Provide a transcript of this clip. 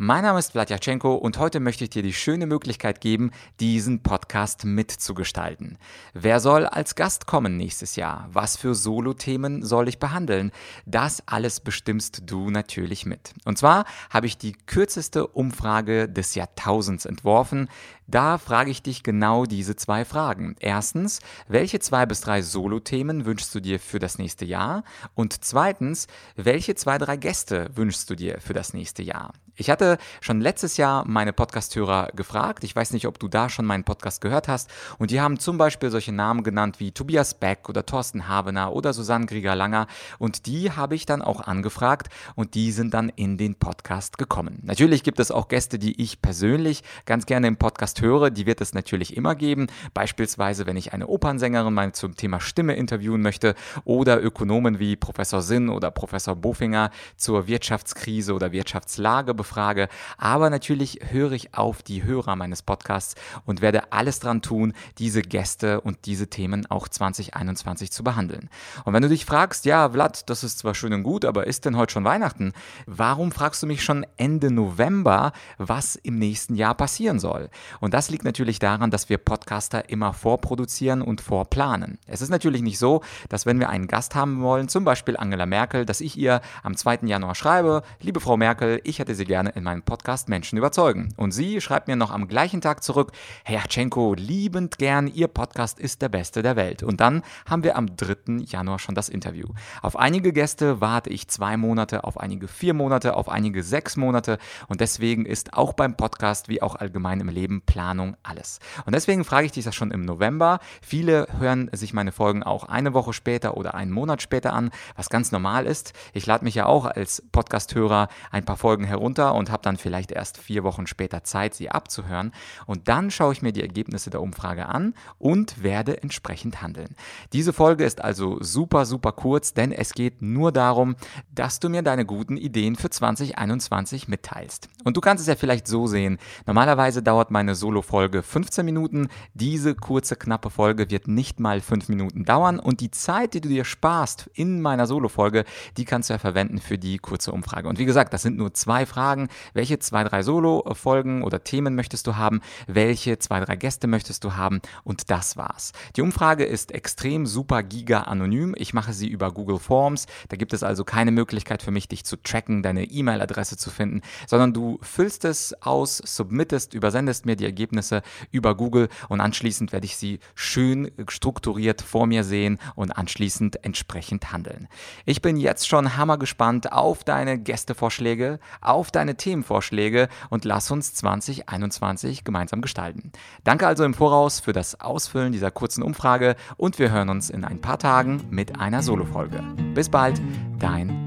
Mein Name ist Vladyachenko und heute möchte ich dir die schöne Möglichkeit geben, diesen Podcast mitzugestalten. Wer soll als Gast kommen nächstes Jahr? Was für Solo-Themen soll ich behandeln? Das alles bestimmst du natürlich mit. Und zwar habe ich die kürzeste Umfrage des Jahrtausends entworfen. Da frage ich dich genau diese zwei Fragen. Erstens, welche zwei bis drei Solo-Themen wünschst du dir für das nächste Jahr? Und zweitens, welche zwei, drei Gäste wünschst du dir für das nächste Jahr? Ich hatte schon letztes Jahr meine Podcasthörer gefragt. Ich weiß nicht, ob du da schon meinen Podcast gehört hast. Und die haben zum Beispiel solche Namen genannt wie Tobias Beck oder Thorsten Habener oder Susanne Grieger-Langer. Und die habe ich dann auch angefragt und die sind dann in den Podcast gekommen. Natürlich gibt es auch Gäste, die ich persönlich ganz gerne im Podcast höre. Die wird es natürlich immer geben. Beispielsweise, wenn ich eine Opernsängerin mal zum Thema Stimme interviewen möchte oder Ökonomen wie Professor Sinn oder Professor Bofinger zur Wirtschaftskrise oder Wirtschaftslage Frage. Aber natürlich höre ich auf die Hörer meines Podcasts und werde alles dran tun, diese Gäste und diese Themen auch 2021 zu behandeln. Und wenn du dich fragst, ja, Vlad, das ist zwar schön und gut, aber ist denn heute schon Weihnachten? Warum fragst du mich schon Ende November, was im nächsten Jahr passieren soll? Und das liegt natürlich daran, dass wir Podcaster immer vorproduzieren und vorplanen. Es ist natürlich nicht so, dass wenn wir einen Gast haben wollen, zum Beispiel Angela Merkel, dass ich ihr am 2. Januar schreibe, liebe Frau Merkel, ich hätte Sie gerne gerne in meinem Podcast Menschen überzeugen. Und sie schreibt mir noch am gleichen Tag zurück, Herr Tschenko, liebend gern, Ihr Podcast ist der beste der Welt. Und dann haben wir am 3. Januar schon das Interview. Auf einige Gäste warte ich zwei Monate, auf einige vier Monate, auf einige sechs Monate. Und deswegen ist auch beim Podcast wie auch allgemein im Leben Planung alles. Und deswegen frage ich dich das schon im November. Viele hören sich meine Folgen auch eine Woche später oder einen Monat später an, was ganz normal ist. Ich lade mich ja auch als Podcast-Hörer ein paar Folgen herunter und habe dann vielleicht erst vier Wochen später Zeit, sie abzuhören. Und dann schaue ich mir die Ergebnisse der Umfrage an und werde entsprechend handeln. Diese Folge ist also super, super kurz, denn es geht nur darum, dass du mir deine guten Ideen für 2021 mitteilst. Und du kannst es ja vielleicht so sehen. Normalerweise dauert meine Solo-Folge 15 Minuten. Diese kurze, knappe Folge wird nicht mal 5 Minuten dauern. Und die Zeit, die du dir sparst in meiner Solo-Folge, die kannst du ja verwenden für die kurze Umfrage. Und wie gesagt, das sind nur zwei fragen, welche zwei, drei Solo-Folgen oder Themen möchtest du haben, welche zwei, drei Gäste möchtest du haben und das war's. Die Umfrage ist extrem super giga anonym. Ich mache sie über Google Forms. Da gibt es also keine Möglichkeit für mich, dich zu tracken, deine E-Mail-Adresse zu finden, sondern du füllst es aus, submittest, übersendest mir die Ergebnisse über Google und anschließend werde ich sie schön strukturiert vor mir sehen und anschließend entsprechend handeln. Ich bin jetzt schon hammergespannt auf deine Gästevorschläge, auf deine deine Themenvorschläge und lass uns 2021 gemeinsam gestalten. Danke also im Voraus für das Ausfüllen dieser kurzen Umfrage und wir hören uns in ein paar Tagen mit einer Solo-Folge. Bis bald, dein